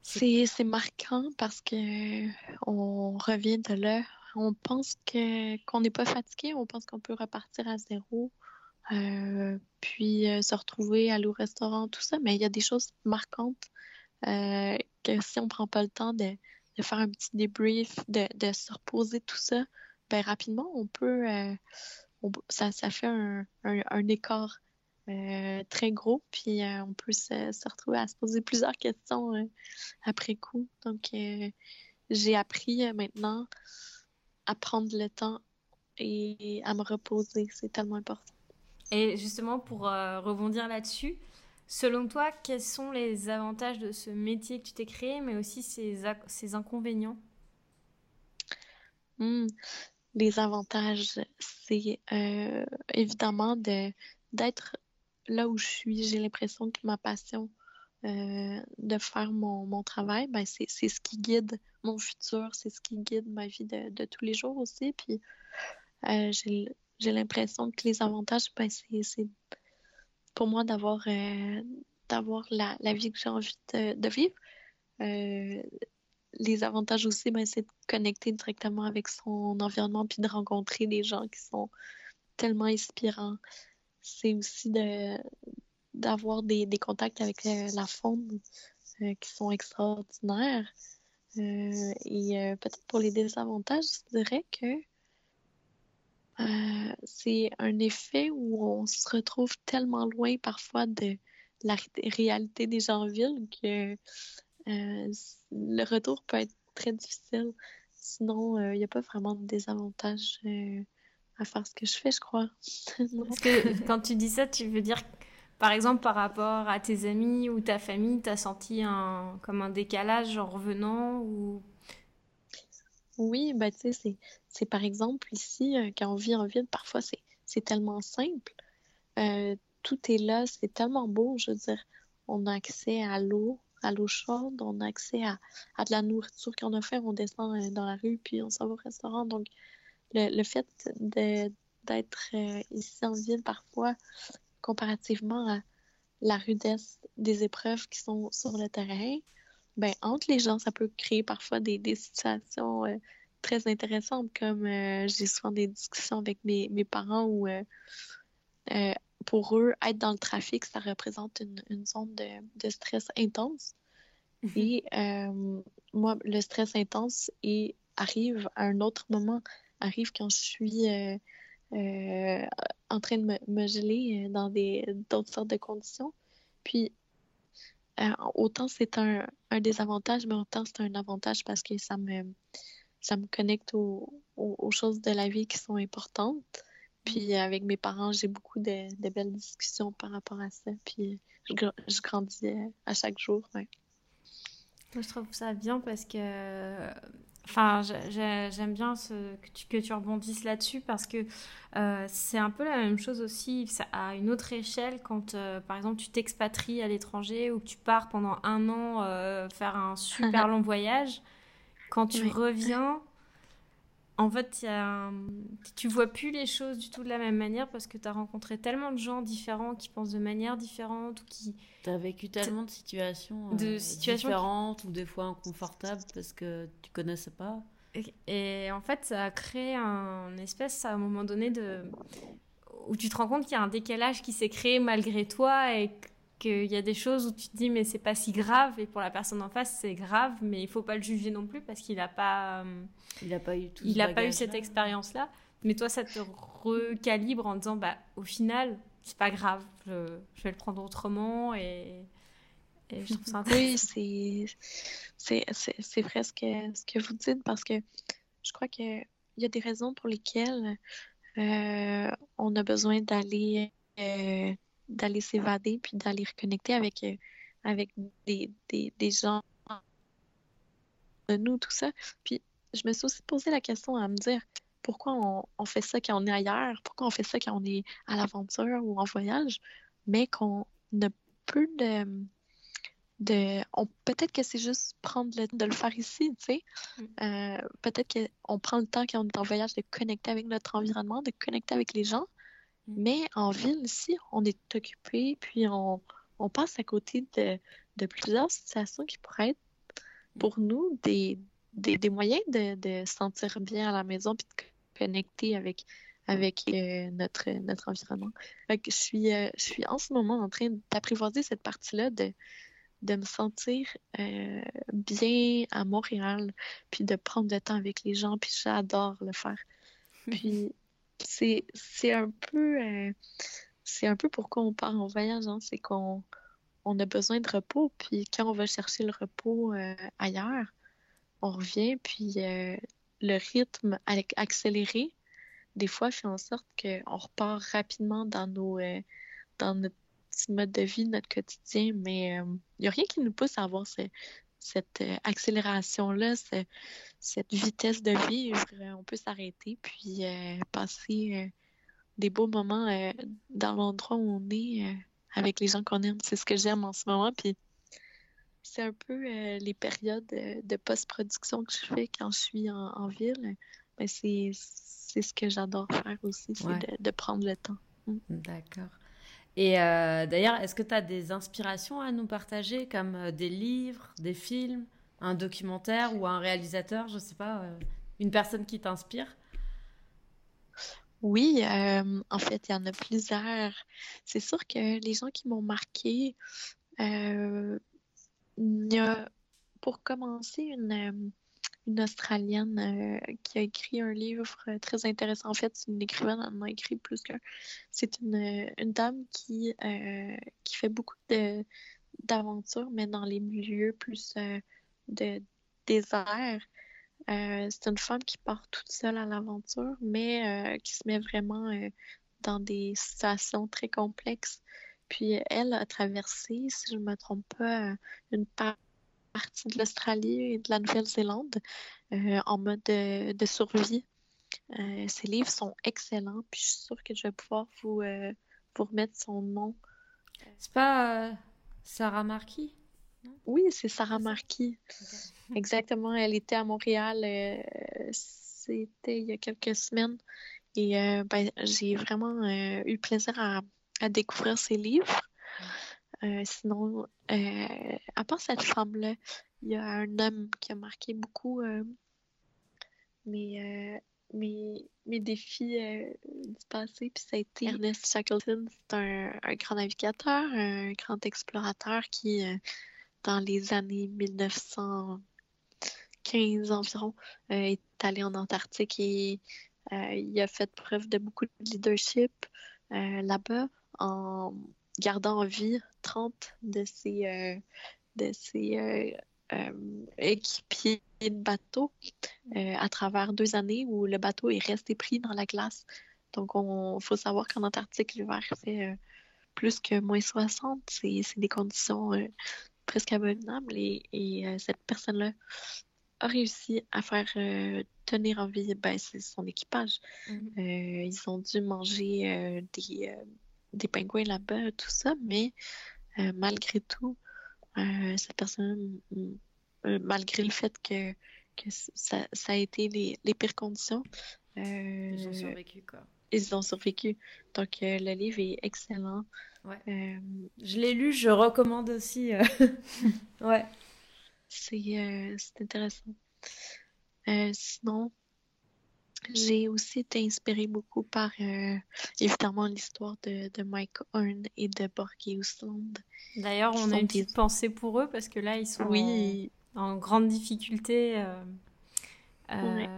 C'est marquant parce que on revient de là. On pense que qu'on n'est pas fatigué, on pense qu'on peut repartir à zéro, euh, puis euh, se retrouver, aller au restaurant, tout ça. Mais il y a des choses marquantes que si on prend pas le temps de, faire un petit débrief, de, se reposer, tout ça, ben, rapidement, on peut. Euh, ça, ça, fait un, écart euh, très gros, puis euh, on peut se, retrouver à se poser plusieurs questions après coup. Donc, j'ai appris maintenant à prendre le temps et à me reposer. C'est tellement important. Et justement, pour rebondir là-dessus, selon toi, quels sont les avantages de ce métier que tu t'es créé, mais aussi ses, inconvénients? Hmm les avantages, c'est euh, évidemment de, d'être là où je suis. J'ai l'impression que ma passion euh, de faire mon, mon travail, ben c'est, c'est ce qui guide mon futur, c'est ce qui guide ma vie de, de tous les jours aussi. Puis euh, j'ai, j'ai l'impression que les avantages, ben c'est, pour moi d'avoir, d'avoir la, la, vie que j'ai envie de, vivre les avantages aussi, ben, c'est de connecter directement avec son environnement puis de rencontrer des gens qui sont tellement inspirants. C'est aussi de d'avoir des, contacts avec euh, la faune euh, qui sont extraordinaires. Euh, et peut-être pour les désavantages, je dirais que c'est un effet où on se retrouve tellement loin parfois de la réalité des gens en ville que euh, le retour peut être très difficile. Sinon, il euh, n'y a pas vraiment de désavantage euh, à faire ce que je fais, je crois. Parce que quand tu dis ça, tu veux dire, par exemple, par rapport à tes amis ou ta famille, tu as senti un, comme un décalage en revenant ou... Oui, bah, tu sais, c'est par exemple ici, quand on vit en ville, parfois c'est tellement simple. tout est là, c'est tellement beau, je veux dire. On a accès à l'eau, à l'eau chaude, on a accès à, de la nourriture qu'on a fait, on descend euh, dans la rue, puis on s'en va au restaurant. Donc, le, le fait d'être euh, ici en ville parfois, comparativement à la rudesse des épreuves qui sont sur le terrain, ben, entre les gens, ça peut créer parfois des, des situations euh, très intéressantes, comme j'ai souvent des discussions avec mes, mes parents où pour eux, être dans le trafic, ça représente une, une zone de, de, stress intense. Mhm. Et euh, moi, le stress intense et arrive à un autre moment, arrive quand je suis euh, euh, en train de me, me geler dans d'autres sortes de conditions. Puis, autant c'est un, un désavantage, mais autant c'est un avantage parce que ça me, ça me connecte aux, aux, choses de la vie qui sont importantes. Puis avec mes parents, j'ai beaucoup de, de, belles discussions par rapport à ça. Puis je, je grandis à chaque jour. Ouais. Moi, je trouve ça bien parce que Enfin, j'aime bien ce, que, tu, que tu rebondisses là-dessus parce que euh, c'est un peu la même chose aussi à une autre échelle quand, euh, par exemple, tu t'expatries à l'étranger ou que tu pars pendant un an euh, faire un super long voyage. Quand tu reviens, en fait, y a tu vois plus les choses du tout de la même manière parce que tu as rencontré tellement de gens différents qui pensent de manière différente ou qui. Tu as vécu tellement de situations, de euh, situations différentes ou des fois inconfortables parce que tu connaissais pas. Et, en fait, ça a créé un espèce, à un moment donné, de où tu te rends compte qu'il y a un décalage qui s'est créé malgré toi et qu'il y a des choses où tu te dis mais c'est pas si grave et pour la personne en face c'est grave mais il faut pas le juger non plus parce qu'il n'a pas euh, il a pas eu il a pas eu cette expérience là mais toi ça te recalibre en disant bah au final c'est pas grave je, vais le prendre autrement et, je trouve ça intéressant. oui c'est c'est vrai ce que ce que vous dites parce que je crois que il y a des raisons pour lesquelles euh, on a besoin d'aller euh, d'aller s'évader puis d'aller reconnecter avec, euh, avec des, des, des, gens de nous, tout ça. Puis je me suis aussi posé la question à me dire pourquoi on, on, fait ça quand on est ailleurs, pourquoi on fait ça quand on est à l'aventure ou en voyage, mais qu'on ne peut de. de peut-être que c'est juste prendre le temps de le faire ici, tu sais. Mm. Euh, peut-être qu'on prend le temps quand on est en voyage de connecter avec notre environnement, de connecter avec les gens. Mais en ville, ici, on est occupé, puis on, passe à côté de, de, plusieurs situations qui pourraient être pour nous des, des, moyens de, de sentir bien à la maison puis de connecter avec, avec euh, notre, notre environnement. je, suis, euh, je suis en ce moment en train d'apprivoiser cette partie-là de, de me sentir euh, bien à Montréal, puis de prendre le temps avec les gens, puis j'adore le faire. Puis c'est un peu euh, c'est un peu pourquoi on part en voyage, hein. c'est qu'on on a besoin de repos, puis quand on va chercher le repos euh, ailleurs, on revient, puis euh, le rythme accéléré, des fois, fait en sorte qu'on repart rapidement dans nos dans notre mode de vie, notre quotidien, mais il n'y a rien qui nous pousse à avoir cette accélération-là, cette vitesse de vivre, euh, on peut s'arrêter puis euh, passer euh, des beaux moments dans l'endroit où on est avec les gens qu'on aime. C'est ce que j'aime en ce moment. Puis c'est un peu les périodes de post-production que je fais quand je suis en, ville. Mais c'est ce que j'adore faire aussi, c'est de, prendre le temps. Mm. D'accord. Et d'ailleurs, est-ce que tu as des inspirations à nous partager, comme des livres, des films un documentaire ou un réalisateur, je sais pas, euh, une personne qui t'inspire? Oui, euh, en fait, il y en a plusieurs. C'est sûr que les gens qui m'ont marqué, euh, il y a pour commencer une, une Australienne qui a écrit un livre très intéressant. En fait, c'est une écrivaine, elle en a écrit plus qu'un. C'est une, une, dame qui, qui fait beaucoup d'aventures, mais dans les milieux plus de désert. Euh, c'est une femme qui part toute seule à l'aventure, mais euh, qui se met vraiment euh, dans des situations très complexes. Puis elle a traversé, si je ne me trompe pas, une partie de l'Australie et de la Nouvelle-Zélande en mode de, survie. ses livres sont excellents, puis je suis sûre que je vais pouvoir vous, vous remettre son nom. C'est pas Sarah Marquis oui, c'est Sarah Marquis. Exactement. Elle était à Montréal. Euh, c'était il y a quelques semaines. Et euh, ben, j'ai vraiment euh, eu plaisir à, découvrir ses livres. Sinon, à part cette femme-là, il y a un homme qui a marqué beaucoup mes, mes, mes, défis du passé. Puis ça a été Ernest Shackleton. C'est un, un, grand navigateur, un grand explorateur qui dans les années 1915 environ, euh, est allé en Antarctique et euh, il a fait preuve de beaucoup de leadership euh, là-bas en gardant en vie 30 de ces, de ces équipiers de bateau à travers deux années où le bateau est resté pris dans la glace. Donc, il faut savoir qu'en Antarctique, l'hiver fait plus que moins 60. C'est des conditions presque abominables. Et, cette personne-là a réussi à faire tenir en vie ben, son équipage. Mm-hmm. ils ont dû manger des, des pingouins là-bas, tout ça, mais malgré tout, cette personne, malgré le fait que, que ça, ça, a été les, les pires conditions, ils ont survécu, quoi ils ont survécu. Donc, euh, le livre est excellent. Ouais. Euh, je l'ai lu, je recommande aussi. Euh. ouais. C'est intéressant. sinon, j'ai aussi été inspirée beaucoup par, évidemment, l'histoire de, de, Mike Horn et de Borgie Usland. D'ailleurs, on a une petite pensée pour eux parce que là, ils sont oui. en, grande difficulté. Ouais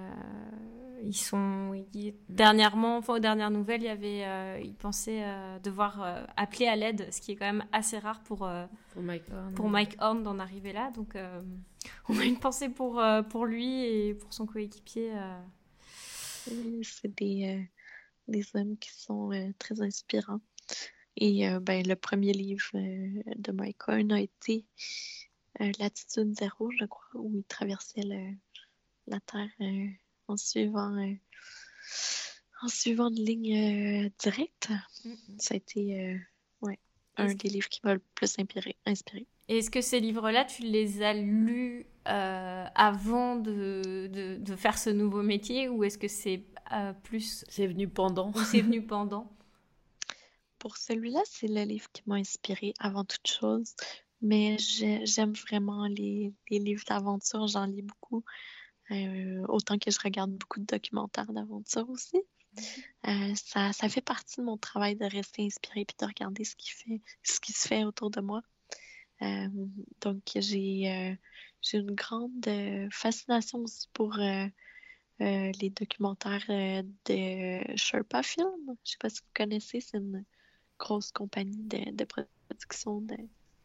ils sont dernièrement, enfin aux dernières nouvelles, il y avait, euh, ils pensaient euh, devoir euh, appeler à l'aide, ce qui est quand même assez rare pour pour Mike Horn, pour Mike Horn d'en arriver là. Donc on a une pensée pour pour lui et pour son coéquipier. C'est des des hommes qui sont très inspirants. Et ben le premier livre de Mike Horn a été Latitude zéro, je crois, où il traversait la Terre en suivant, euh, en suivant une ligne euh, directe. Ça a été euh, ouais, un des livres qui m'a le plus inspiré. inspiré. Est-ce que ces livres-là, tu les as lus avant de, de, de, faire ce nouveau métier ou est-ce que c'est plus... C'est venu pendant. C'est venu pendant? Pour celui-là, c'est le livre qui m'a inspiré avant toute chose. Mais j'aime vraiment les, les livres d'aventure, j'en lis beaucoup. Euh, autant que je regarde beaucoup de documentaires d'aventure aussi. Mm-hmm. Euh, ça, ça, fait partie de mon travail de rester inspiré et de regarder ce qui, fait, ce qui se fait autour de moi. Euh, donc, j'ai j'ai une grande fascination aussi pour les documentaires de Sherpa Film. Je ne sais pas si vous connaissez, c'est une grosse compagnie de, de production de,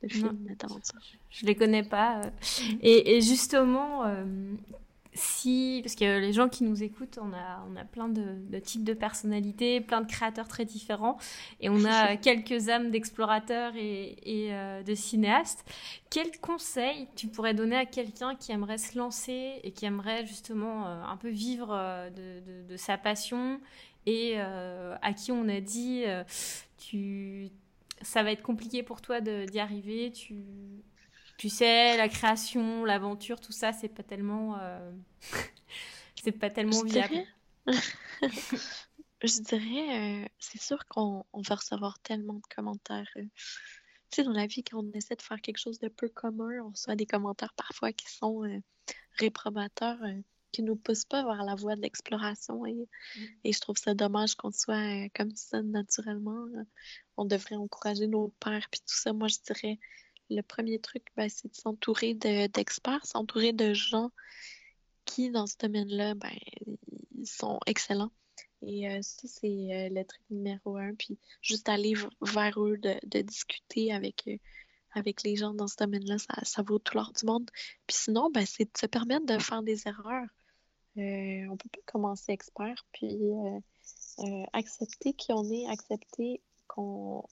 de films d'aventure. Je ne les connais pas. Et, et justement, si, parce que les gens qui nous écoutent, on a, on a plein de, types de personnalités, plein de créateurs très différents, et on a quelques âmes d'explorateurs et, euh, de cinéastes. Quel conseil tu pourrais donner à quelqu'un qui aimerait se lancer et qui aimerait justement euh, un peu vivre euh, de, sa passion et à qui on a dit, tu, ça va être compliqué pour toi d'y arriver, tu tu sais, la création, l'aventure, tout ça, c'est pas tellement, euh, c'est pas tellement viable. je dirais, euh, c'est sûr qu'on va recevoir tellement de commentaires. Euh. Tu sais, dans la vie, quand on essaie de faire quelque chose de peu commun, on reçoit des commentaires parfois qui sont réprobateurs, qui nous poussent pas vers la voie de l'exploration. Et, mm. et, je trouve ça dommage qu'on soit comme ça naturellement. On devrait encourager nos pères, puis tout ça. Moi, je dirais, le premier truc, ben, c'est de s'entourer d'experts, s'entourer de gens qui, dans ce domaine-là, ben, ils sont excellents. Et euh, ça, c'est euh, le truc numéro un. Puis juste aller vers eux, de, discuter avec, euh, avec les gens dans ce domaine-là, ça, vaut tout l'or du monde. Puis sinon, ben, c'est de se permettre de faire des erreurs. on peut pas commencer expert, puis accepter qui on est, accepter qu'on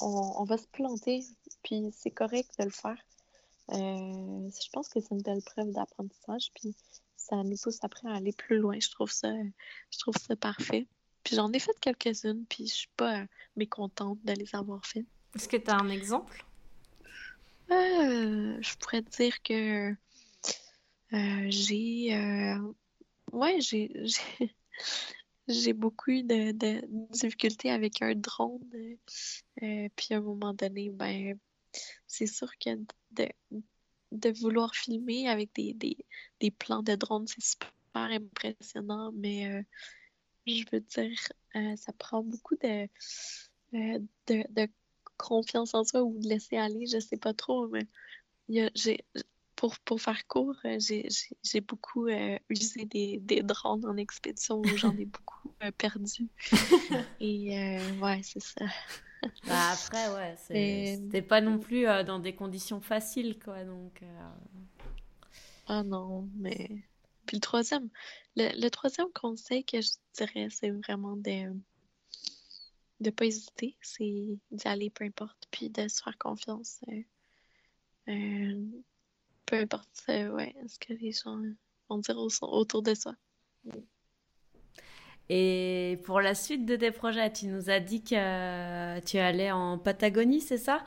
on, va se planter, puis c'est correct de le faire. Euh, je pense que c'est une belle preuve d'apprentissage, puis ça nous pousse après à aller plus loin. Je trouve ça, je trouve ça parfait. Puis j'en ai fait quelques-unes, puis je suis pas mécontente de les avoir faites. Est-ce que tu as un exemple? Euh, je pourrais te dire que euh, j'ai. ouais, j'ai j'ai beaucoup eu de, difficultés avec un drone. Euh, puis à un moment donné, ben, c'est sûr que de, de, vouloir filmer avec des, des, plans de drone, c'est super impressionnant, mais euh, je veux dire, euh, ça prend beaucoup de, de, confiance en soi ou de laisser aller, je sais pas trop, mais j'ai pour, pour faire court, euh, j'ai beaucoup euh, usé des, des, drones en expédition où j'en ai beaucoup euh, perdu. Et ouais, c'est ça. bah après, ouais, c'était pas non plus dans des conditions faciles, quoi. Donc. Ah non, mais. Puis le troisième, le, troisième conseil que je dirais, c'est vraiment de de pas hésiter, c'est d'y aller peu importe, puis de se faire confiance. Peu importe ouais, ce que les gens vont dire autour de soi. Et pour la suite de tes projets, tu nous as dit que tu allais en Patagonie, c'est ça?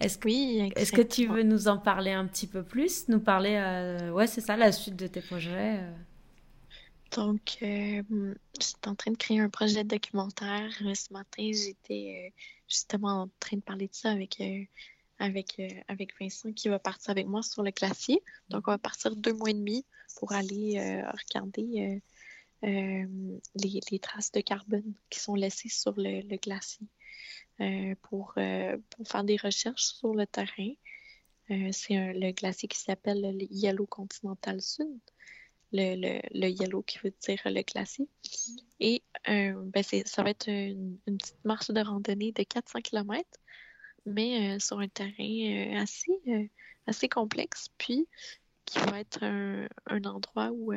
Est-ce que, oui, est-ce que tu veux nous en parler un petit peu plus Nous parler, euh, ouais, c'est ça, la suite de tes projets euh? Donc, euh, j'étais en train de créer un projet de documentaire. Ce matin, j'étais justement en train de parler de ça avec, avec, avec Vincent qui va partir avec moi sur le glacier. Donc, on va partir deux mois et demi pour aller regarder euh, les, traces de carbone qui sont laissées sur le, glacier euh, pour, euh, pour, faire des recherches sur le terrain. c'est le glacier qui s'appelle le Yellow Continental Sud. Le, le, yellow qui veut dire le glacier. Et ben ça va être une, petite marche de randonnée de 400 km, mais sur un terrain assez, assez complexe, puis qui va être un, un endroit où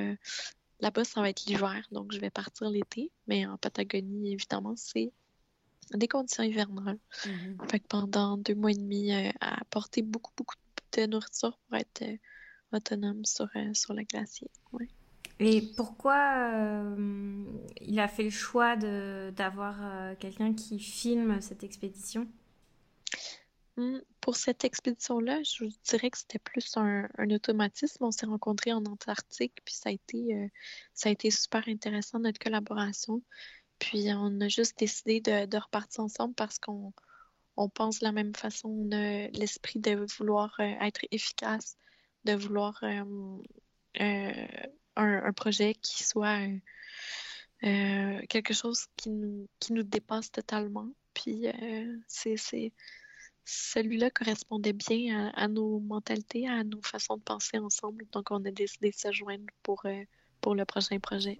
Là-bas, ça va être l'hiver, donc je vais partir l'été. Mais en Patagonie, évidemment, c'est des conditions hivernales. Mm-hmm. Fait que pendant deux mois et demi, euh, à porter beaucoup, beaucoup de nourriture pour être euh, autonome sur, euh, sur le glacier. Ouais. Et pourquoi il a fait le choix d'avoir quelqu'un qui filme cette expédition? Pour cette expédition-là, je dirais que c'était plus un, automatisme. On s'est rencontrés en Antarctique, puis ça a été, euh, ça a été super intéressant notre collaboration. Puis on a juste décidé de, repartir ensemble parce qu'on on pense de la même façon. On a l'esprit de vouloir euh, être efficace, de vouloir euh, un, projet qui soit quelque chose qui nous, qui nous dépasse totalement. Puis c'est celui-là correspondait bien à, nos mentalités, à nos façons de penser ensemble. Donc, on a décidé de se joindre pour, euh, pour le prochain projet.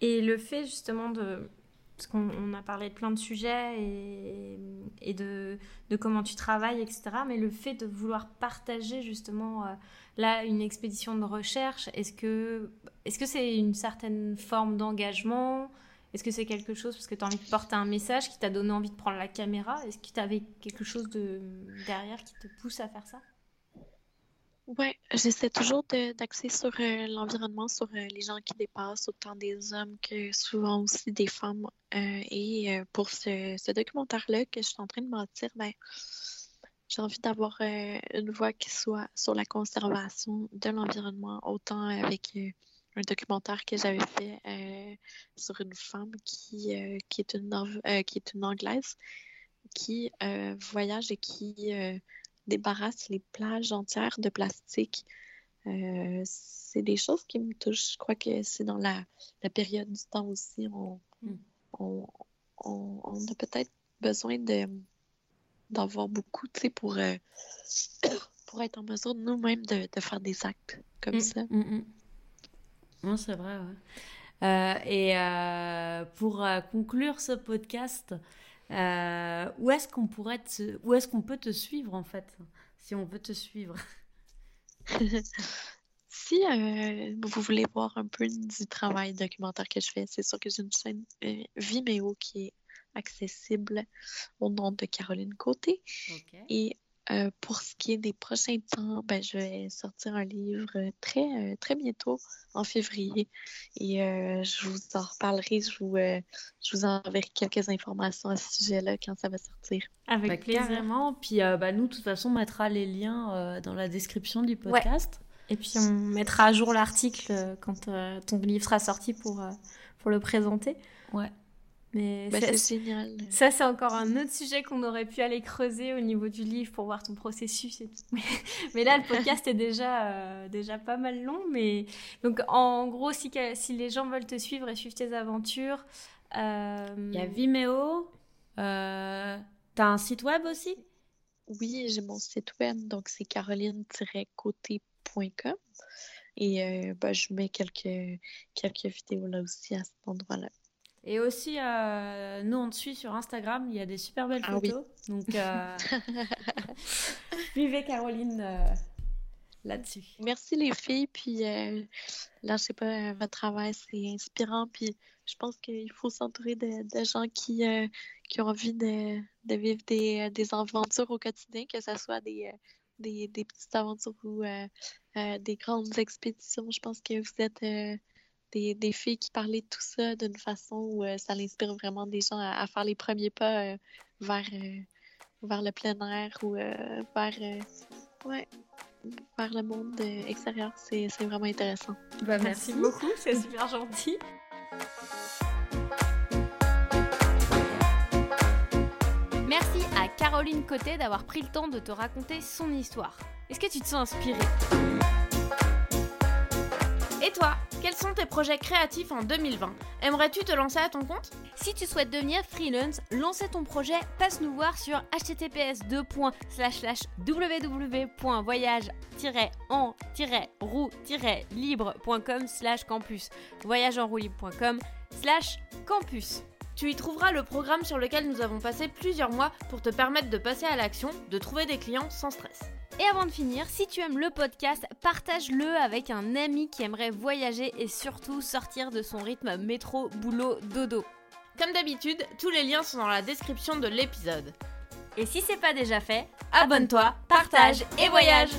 Et le fait justement de... Parce qu'on a parlé de plein de sujets et, et de, de, comment tu travailles, etc. Mais le fait de vouloir partager justement euh, là une expédition de recherche, est-ce que est-ce que c'est une certaine forme d'engagement? Est-ce que c'est quelque chose parce que tu as envie de porter un message qui t'a donné envie de prendre la caméra Est-ce que tu avais quelque chose de derrière qui te pousse à faire ça? Oui, j'essaie toujours d'axer sur euh, l'environnement, sur euh, les gens qui dépassent, autant des hommes que souvent aussi des femmes. Euh, et pour ce, documentaire-là que je suis en train de bâtir, ben, j'ai envie d'avoir une voix qui soit sur la conservation de l'environnement, autant avec un documentaire que j'avais fait euh, sur une femme qui, euh, qui, est, une, euh, qui est une Anglaise qui voyage et qui débarrasse les plages entières de plastique. c'est des choses qui me touchent. Je crois que c'est dans la, la, période du temps aussi. On, hmm. on, on, a peut-être besoin de d'en voir beaucoup, pour, pour être en mesure nous-mêmes de, de, faire des actes comme hmm. ça. Hmm, non, c'est vrai. Euh, et euh, pour euh, conclure ce podcast, où est-ce qu'on pourrait où est-ce qu'on peut te suivre en fait, si on veut te suivre? Si vous voulez voir un peu du travail documentaire que je fais, c'est sûr que j'ai une chaîne Vimeo qui est accessible au nom de Caroline Côté. Et euh, pour ce qui est des prochains temps, ben, je vais sortir un livre très, euh, très bientôt, en février. Et euh, je vous en reparlerai, je vous, je vous enverrai quelques informations à ce sujet-là quand ça va sortir. Avec plaisir. Carrément. Puis bah, nous, de toute façon, on mettra les liens dans la description du podcast. Et puis on mettra à jour l'article quand ton livre sera sorti pour, pour le présenter. Ouais. Mais bah, c'est génial. Ça, c'est encore un autre sujet qu'on aurait pu aller creuser au niveau du livre pour voir ton processus et tout. Mais, là, le podcast est déjà, euh, déjà pas mal long. Mais donc, en gros, si, si les gens veulent te suivre et suivre tes aventures, euh, il y a Vimeo. Euh... T'as un site web aussi? Oui, j'ai mon site web, donc c'est caroline-côté.com. Et euh, bah, je mets quelques, quelques vidéos là aussi à cet endroit-là. Et aussi, euh, nous, on te suit sur Instagram. Il y a des super belles Ah photos. Donc, euh, suivez Caroline euh, là-dessus. Merci les filles, puis euh, là, je sais pas, votre travail, c'est inspirant, puis je pense qu'il faut s'entourer de, de gens qui, qui ont envie de, de vivre des, des aventures au quotidien, que ce soit des, des, des petites aventures ou des grandes expéditions. Je pense que vous êtes des, des filles qui parlent de tout ça d'une façon où euh, ça inspire vraiment des gens à, à faire les premiers pas euh, vers, euh, vers le plein air ou euh, vers, euh, ouais, vers le monde extérieur. C'est c'est vraiment intéressant. Bah, Merci beaucoup, c'est super gentil. Merci à Caroline Côté d'avoir pris le temps de te raconter son histoire. Est-ce que tu te sens inspirée? Et toi, quels sont tes projets créatifs en 2020 Aimerais-tu te lancer à ton compte? Si tu souhaites devenir freelance, lancer ton projet, passe nous voir sur https www.voyage-en-roue-libre.com campus. Voyageenroue-libre.com campus Tu y trouveras le programme sur lequel nous avons passé plusieurs mois pour te permettre de passer à l'action, de trouver des clients sans stress. Et avant de finir, si tu aimes le podcast, partage-le avec un ami qui aimerait voyager et surtout sortir de son rythme métro, boulot, dodo. Comme d'habitude, tous les liens sont dans la description de l'épisode. Et si c'est pas déjà fait, Abonne-toi, partage et voyage